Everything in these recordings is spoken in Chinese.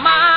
不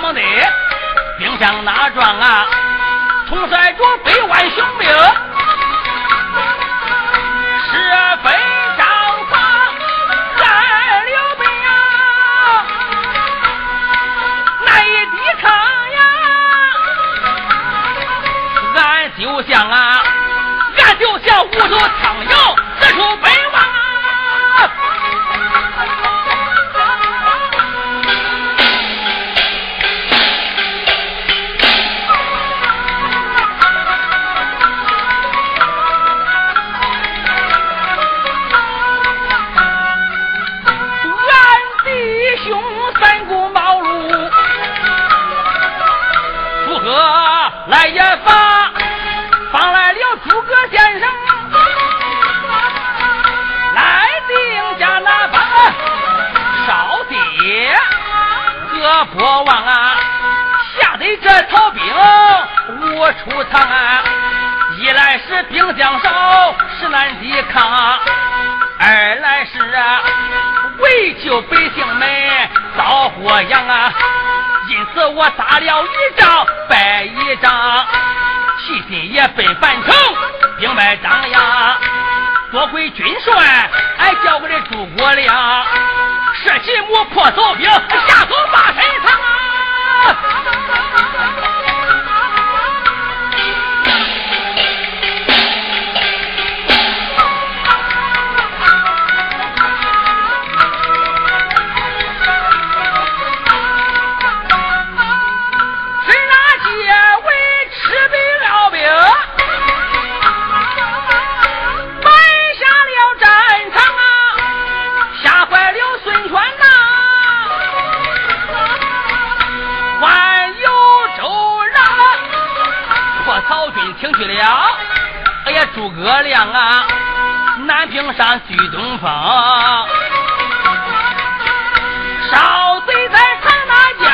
此后，他们的兵将哪壮啊，统帅着百万雄兵，十分张狂，战刘备呀，难以抵抗。就像啊，俺就像五头苍蝇四处奔和国王啊，吓得这曹兵无处藏啊！一来是兵将少，实难抵抗；二来是啊，为救百姓们遭祸殃啊！因此我打了一仗败一仗。齐心也奔樊城，兵败张扬。多亏军帅，俺叫我的诸葛亮，设计谋破曹兵，下走马葛亮啊，南屏山聚东风，少贼在长那江，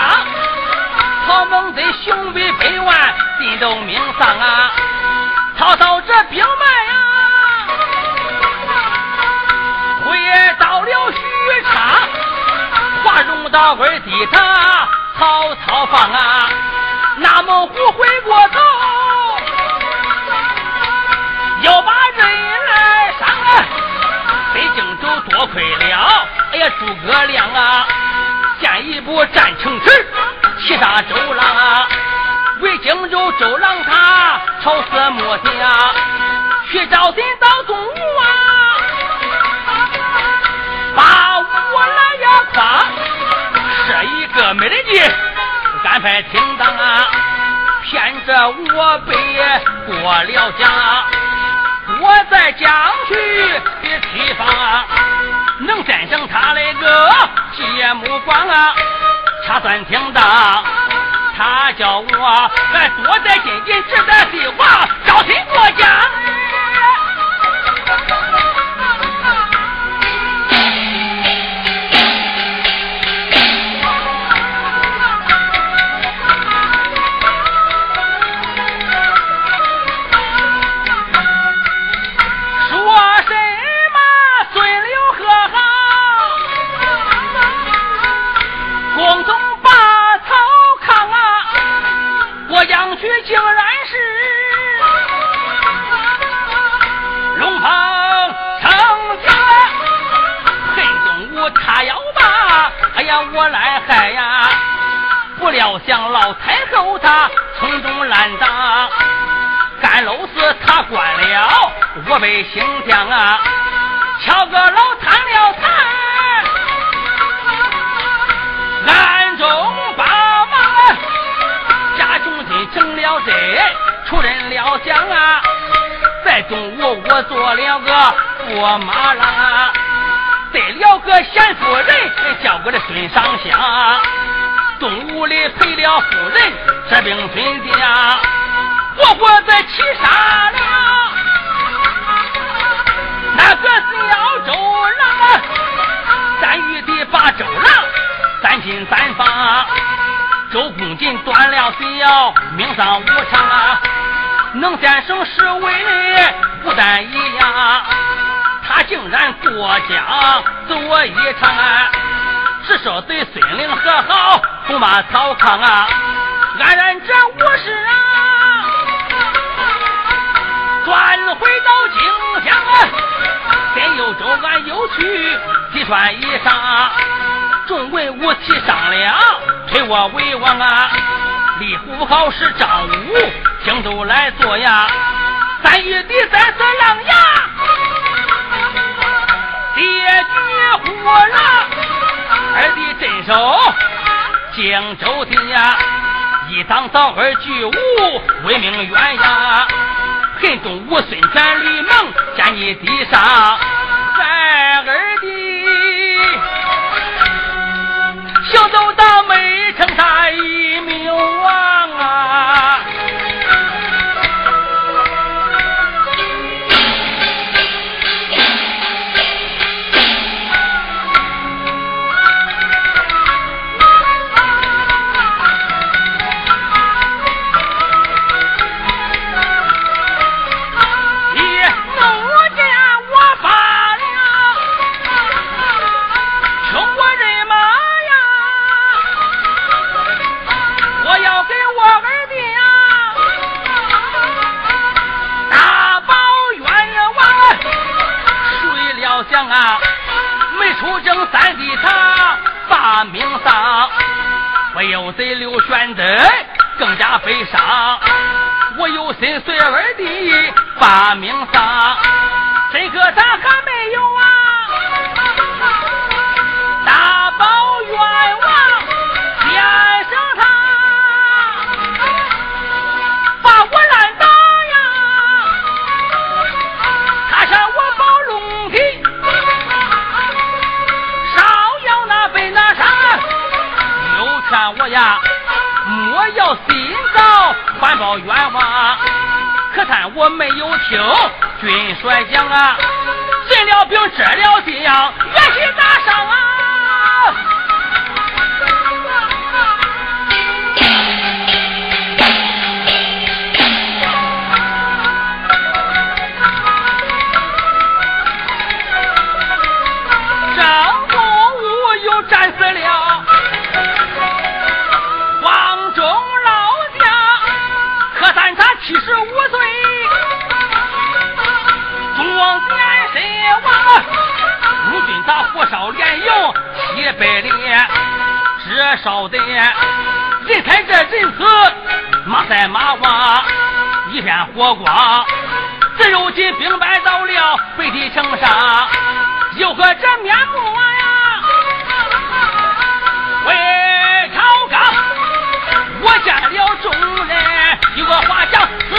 曹猛贼雄威百万，尽都命丧啊！曹操这兵败呀，回到了许昌，华容道儿抵他曹操放啊，那猛虎回过头。要把人来伤啊！北京州多亏了，哎呀，诸葛亮啊，先一步占城池，七大周郎啊，为荆州周郎他朝思暮想，去找寻到东吴啊，把我来呀夸，设一个美人计，安排停当啊，骗着我被过了江。啊我在江去的地方啊，能战胜他那个铁木光啊，他算挺大。他叫我哎多带进进，值得计划，招亲过竟然是龙鹏成家！黑动物他要把，哎呀我来害呀！不料想老太后他从中拦挡，干楼子他关了我被刑枪啊！敲个楼贪了贪，暗中把。成了贼，出人了想啊！在中午我做了个驸马郎。得了个贤夫人，叫我的孙尚香。东屋里陪了夫人，这兵孙家，活活在气杀了。那个小周郎，咱玉帝把周郎三进三放，周公瑾断了脚，命丧无常啊！能战胜十位，不但一样。他竟然过江走我一场啊！只说对孙令和好，不骂曹康啊！安然这无事啊！转回到荆江啊！先有周俺又去提穿衣裳，众文武齐商量，推我为王啊！立虎好是张武，荆州来做呀！三玉帝三色狼牙。列举虎狼，二弟镇守荆州的呀，一当早二举武，威名远扬。恨东吴孙权吕蒙，见你地上，在二弟走到煤城大义名王啊。今兵败到了北地城上，有何这面目呀？为朝纲，我见了众人，有个话讲，何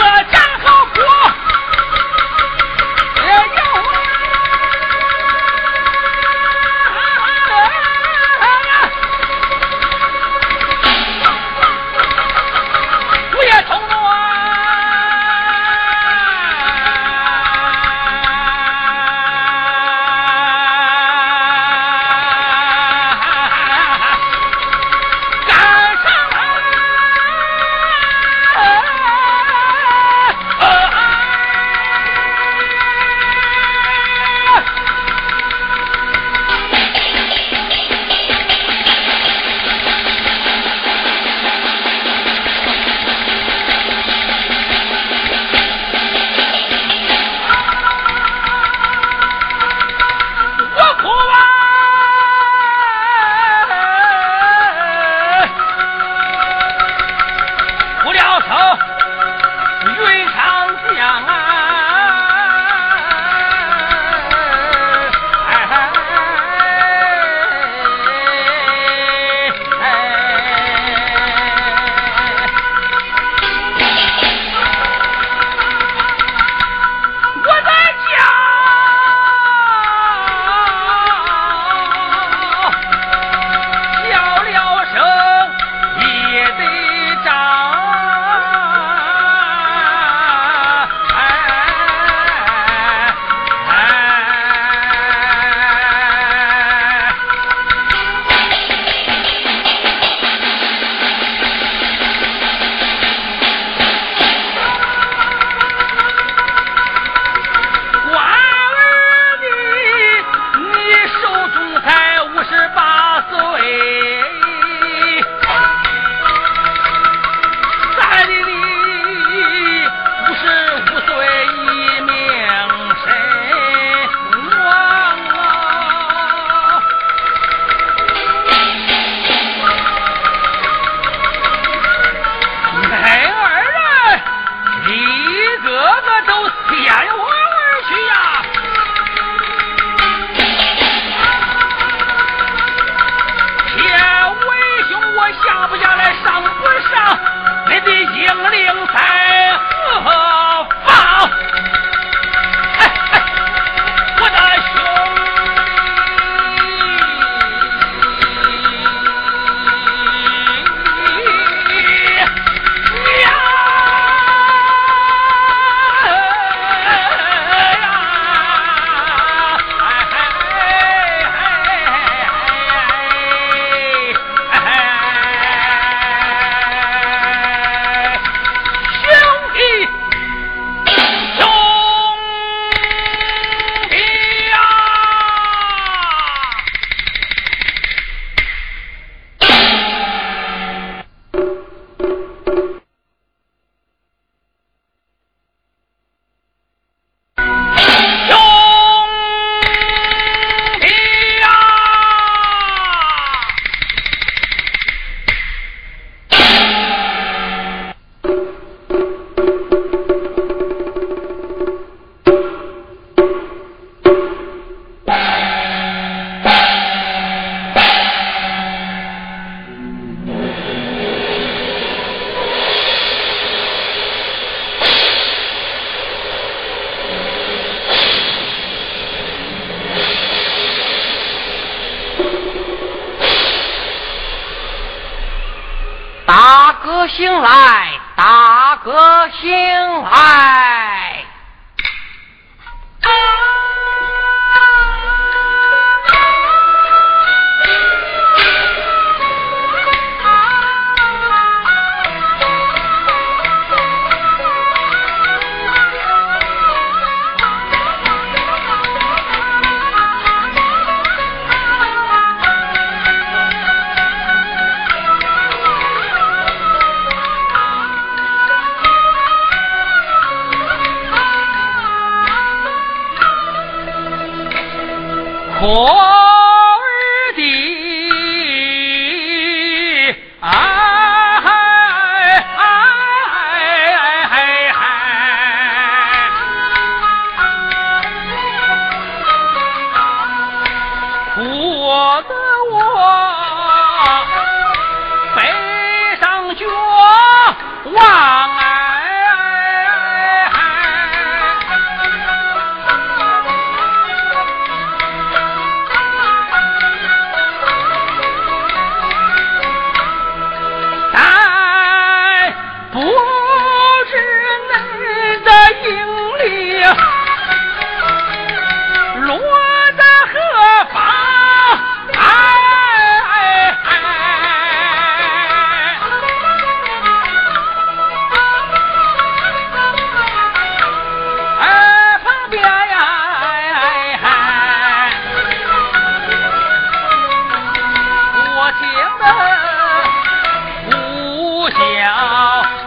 小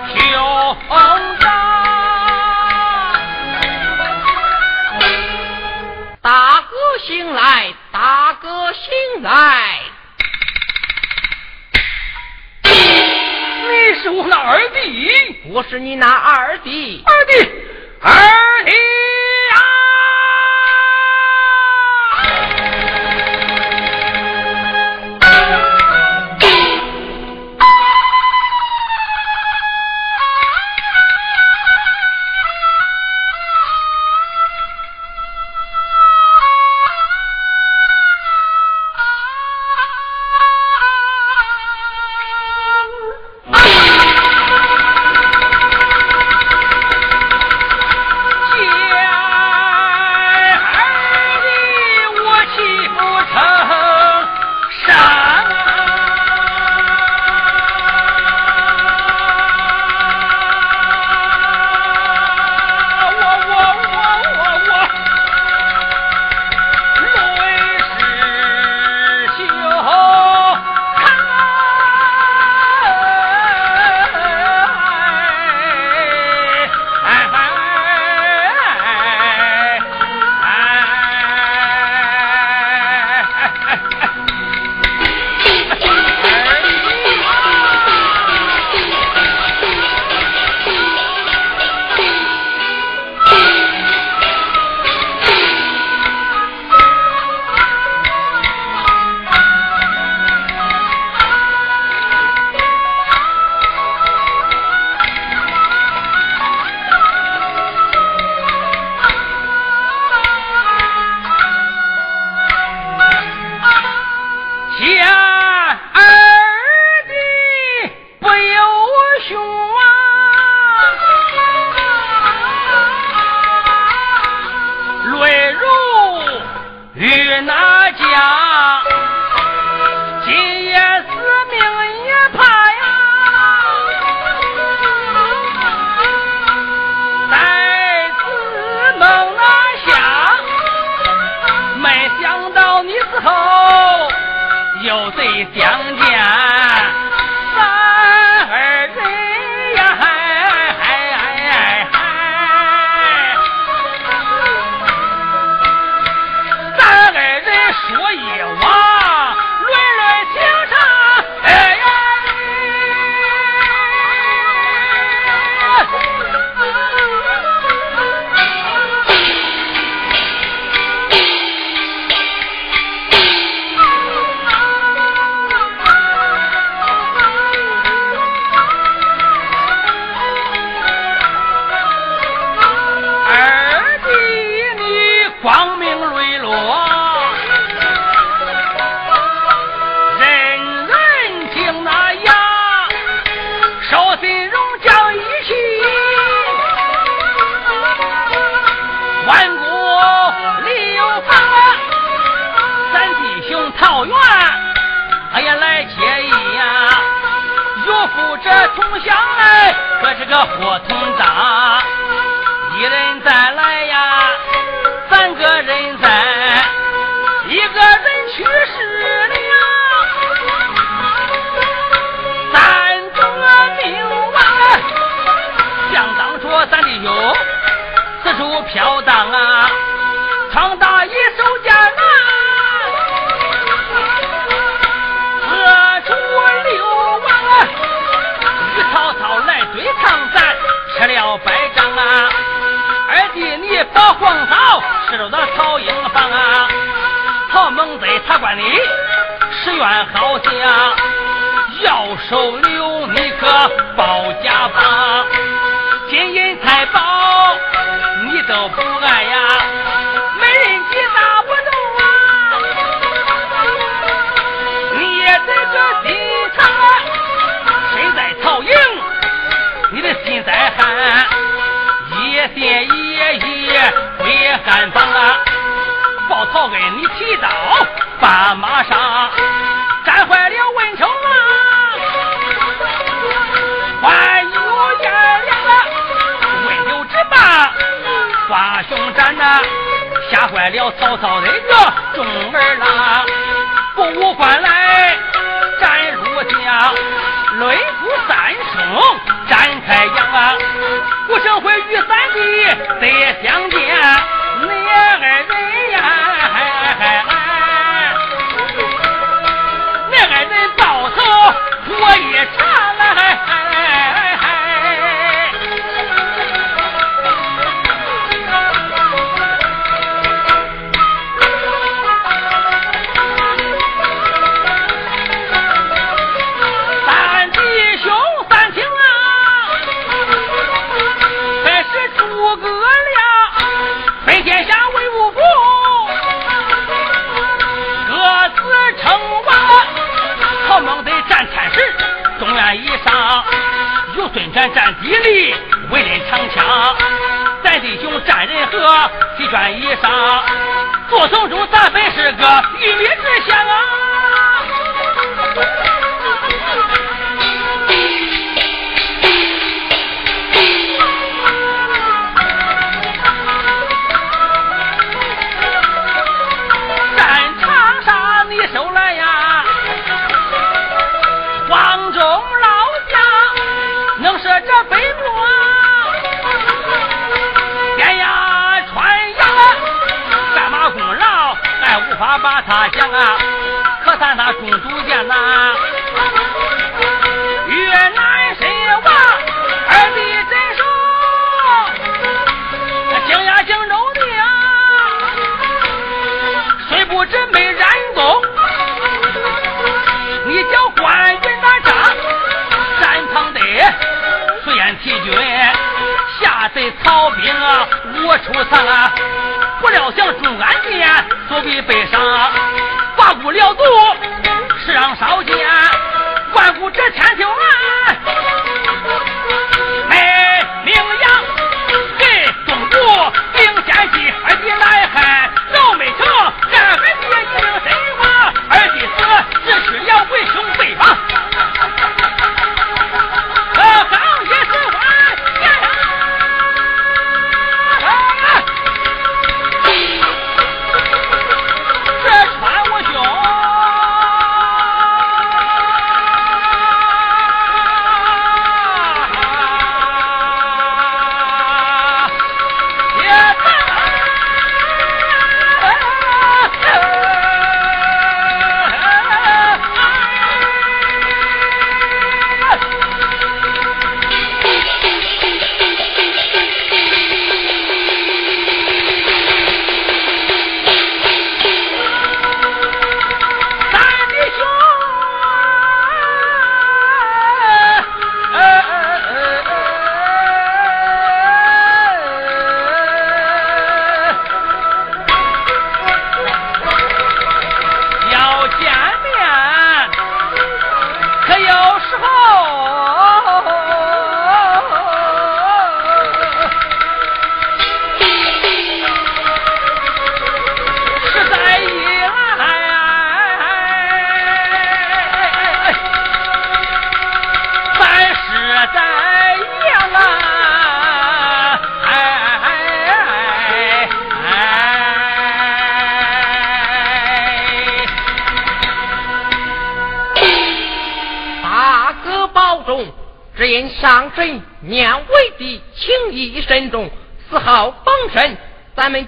兄长大哥醒来大哥醒来你是我的二弟我是你那二弟二弟二弟光嫂吃了那曹营饭啊，曹孟贼他管你是冤好家，要收留你可保家房，金银财宝你都不爱呀，没人急拿不动啊，你也在个心肠啊，身在曹营，你的心在汉，一心一。归汉房啊，报曹恩你提刀把马上，斩坏了文丑啊，还有颜良啊，温酒之霸，华雄斩呐，吓坏了曹操那个众儿郎，不无关来战如将，擂鼓三声展开阳啊。不生会与三弟得相见，你二人呀，你二人报仇我一场来！咱占地利，为人长枪；咱弟兄占人和，提砖以上。做城中，咱本是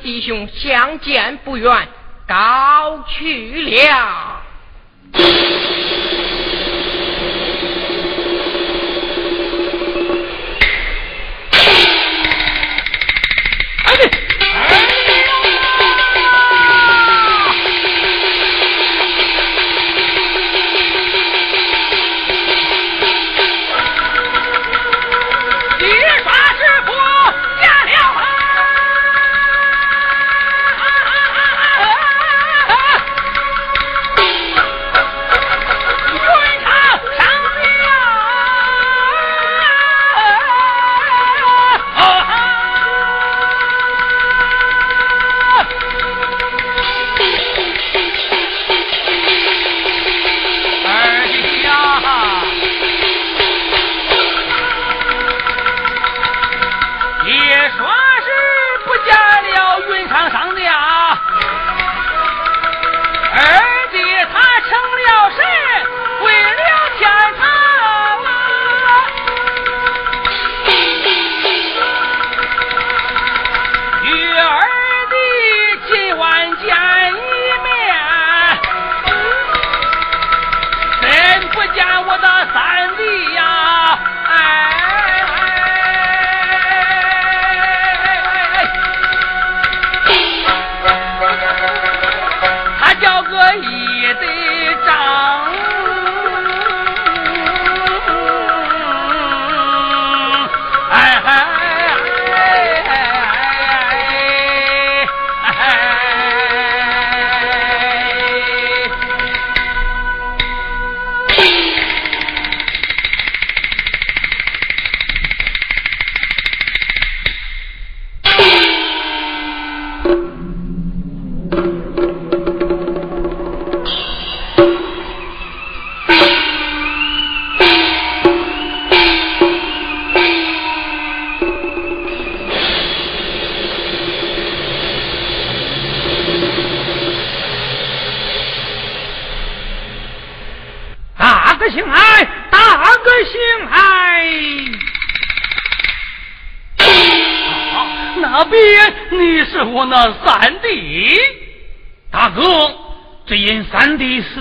弟兄相见不远，告去了。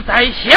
在一起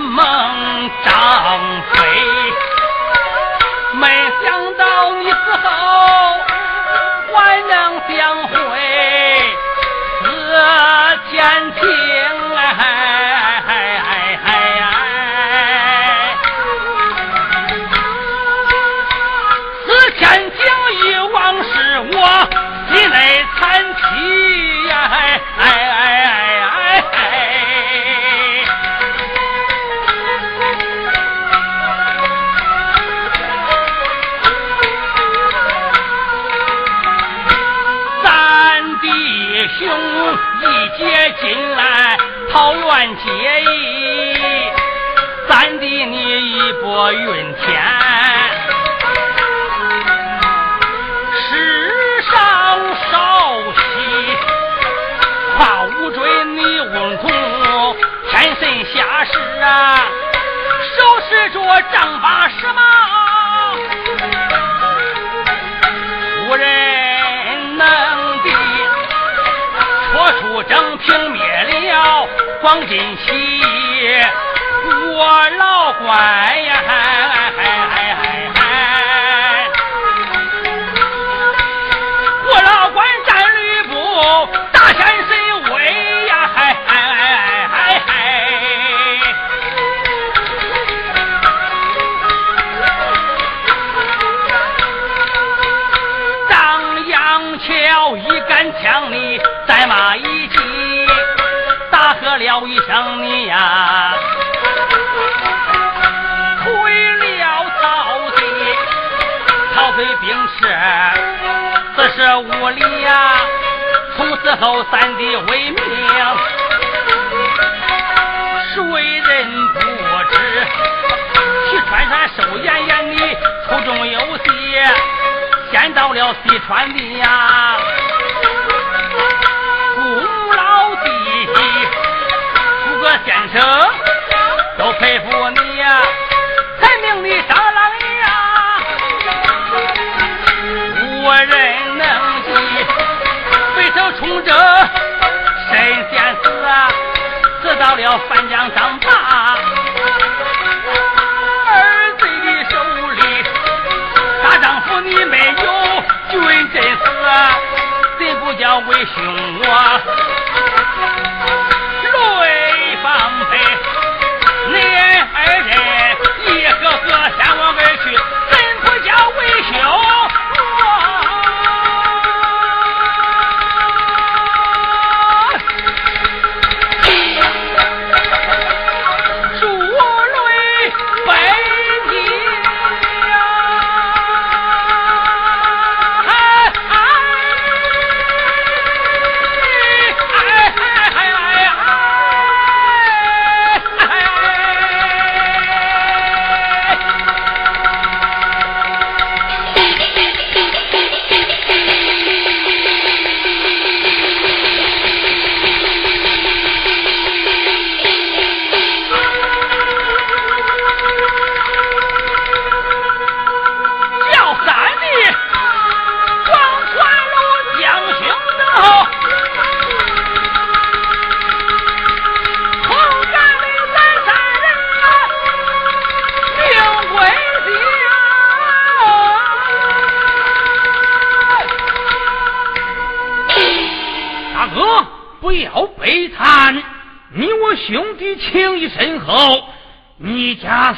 梦张飞，没想到你死后还能相会，死前情。我云天世上少戏夸武追你问功天神下士啊手持着丈八蛇矛无人能敌戳出正平灭了广金西我老关呀我老关战吕布大显神威呀嘿嘿桥一杆枪你战马一骑大喝了一声你呀这屋里呀，从此后三弟为命，谁人不知？西川山寿延延的苦中有喜，先到了西川的呀，古老弟诸葛先生。这谁先死啊？死到了范家当大儿子的手里大丈夫你没有军阵死怎不叫为兄我泪放飞。恁二人一个个先我而去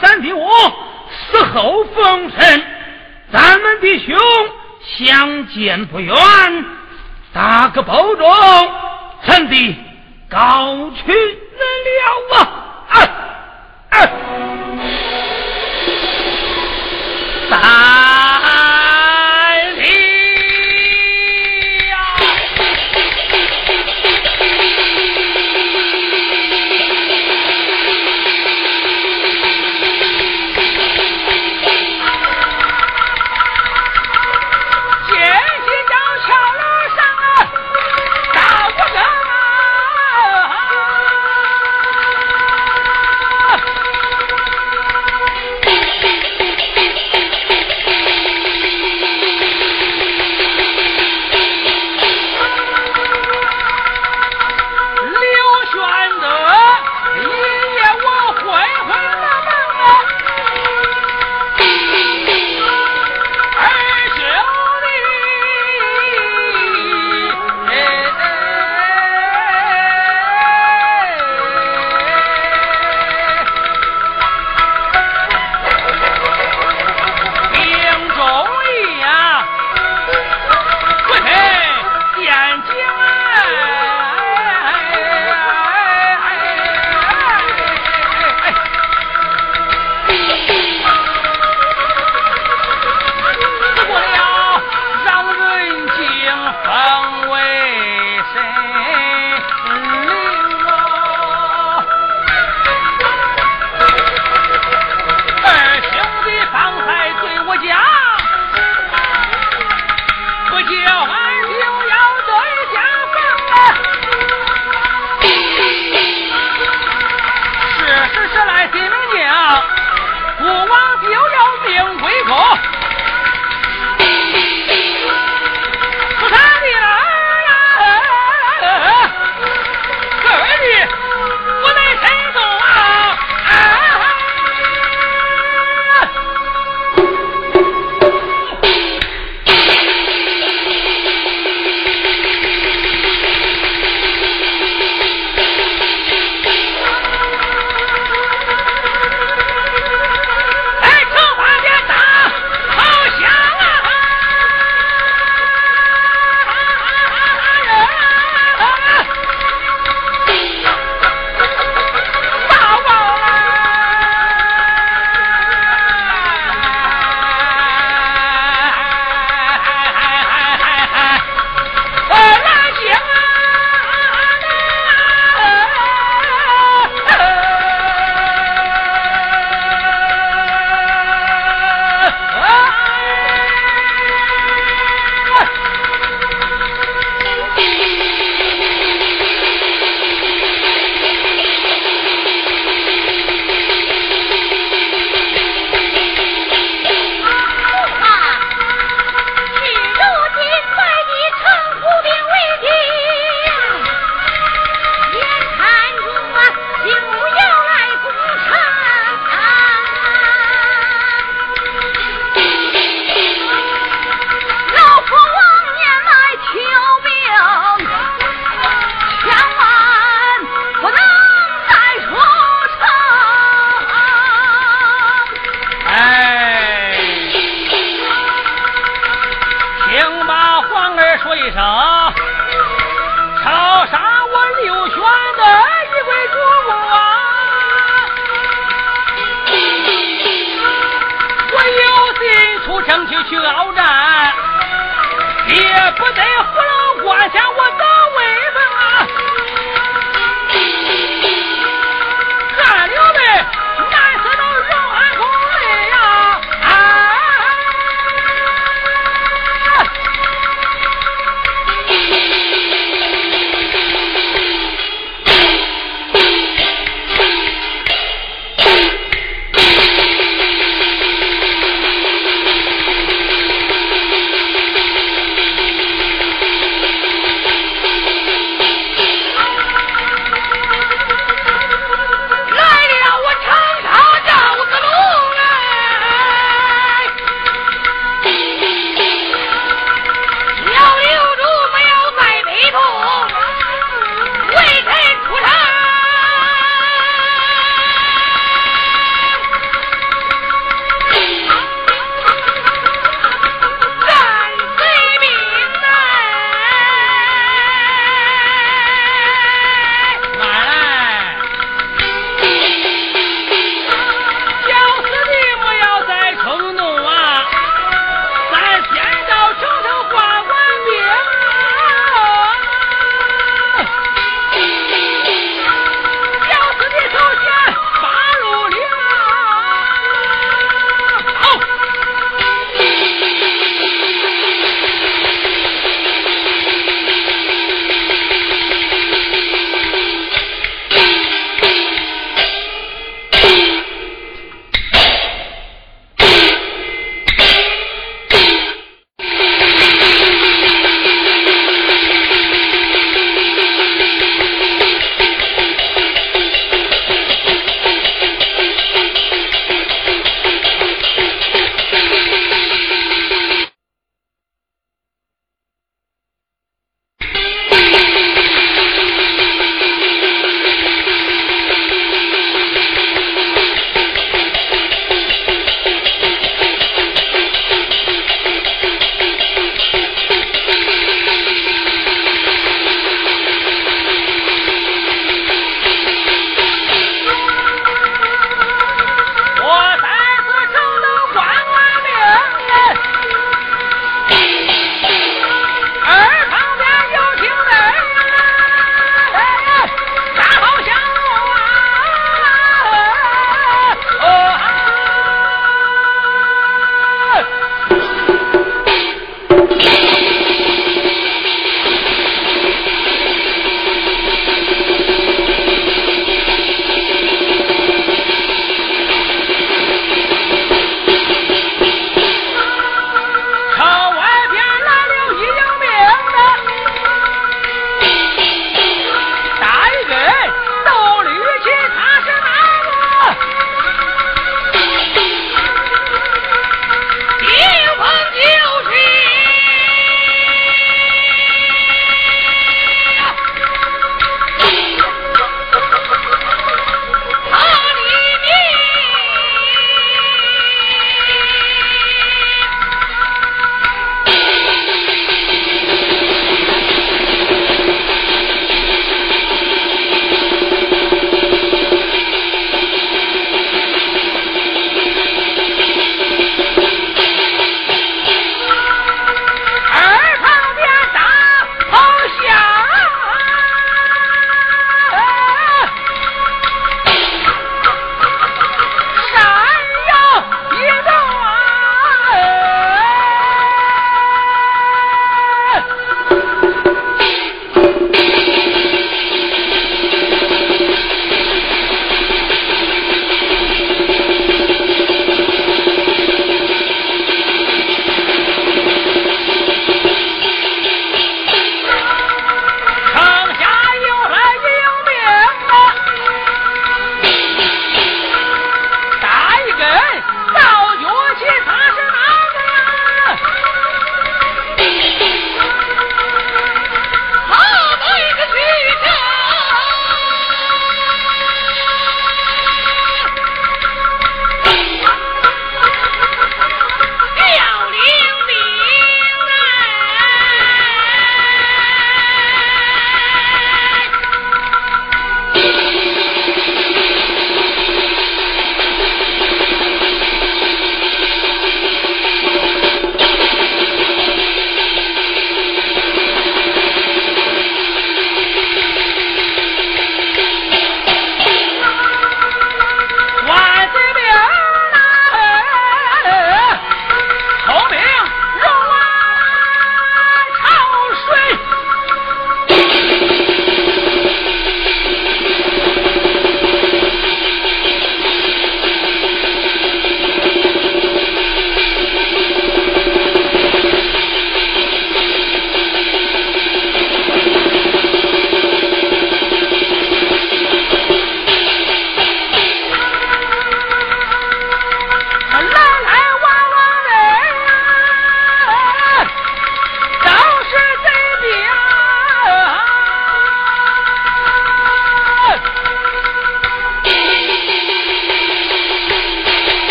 三弟我死后封神，咱们弟兄相见不远，打个保重，臣弟高去了啊！啊啊！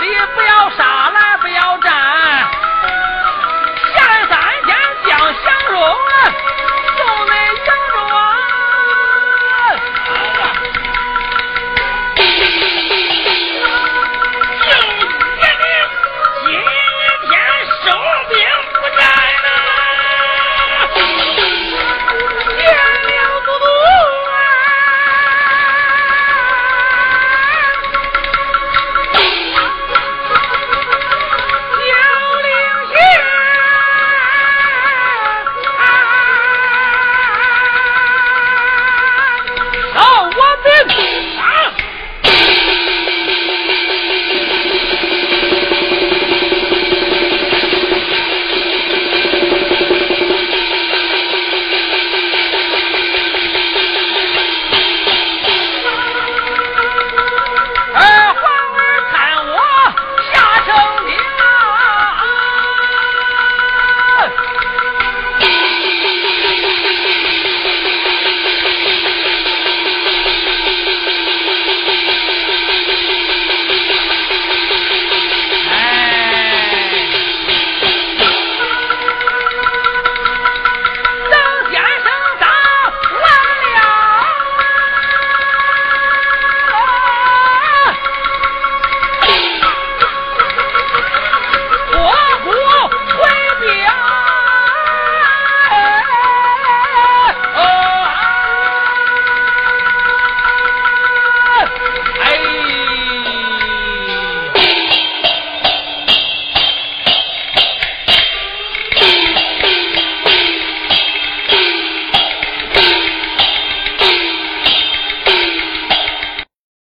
你不要傻啦不要